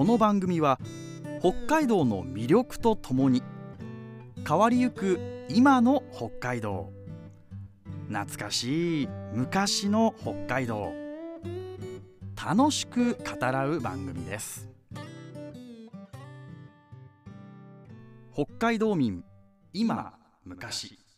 この番組は北海道の魅力とともに変わりゆく今の北海道。懐かしい昔の北海道。楽しく語らう番組です。北海道民今昔。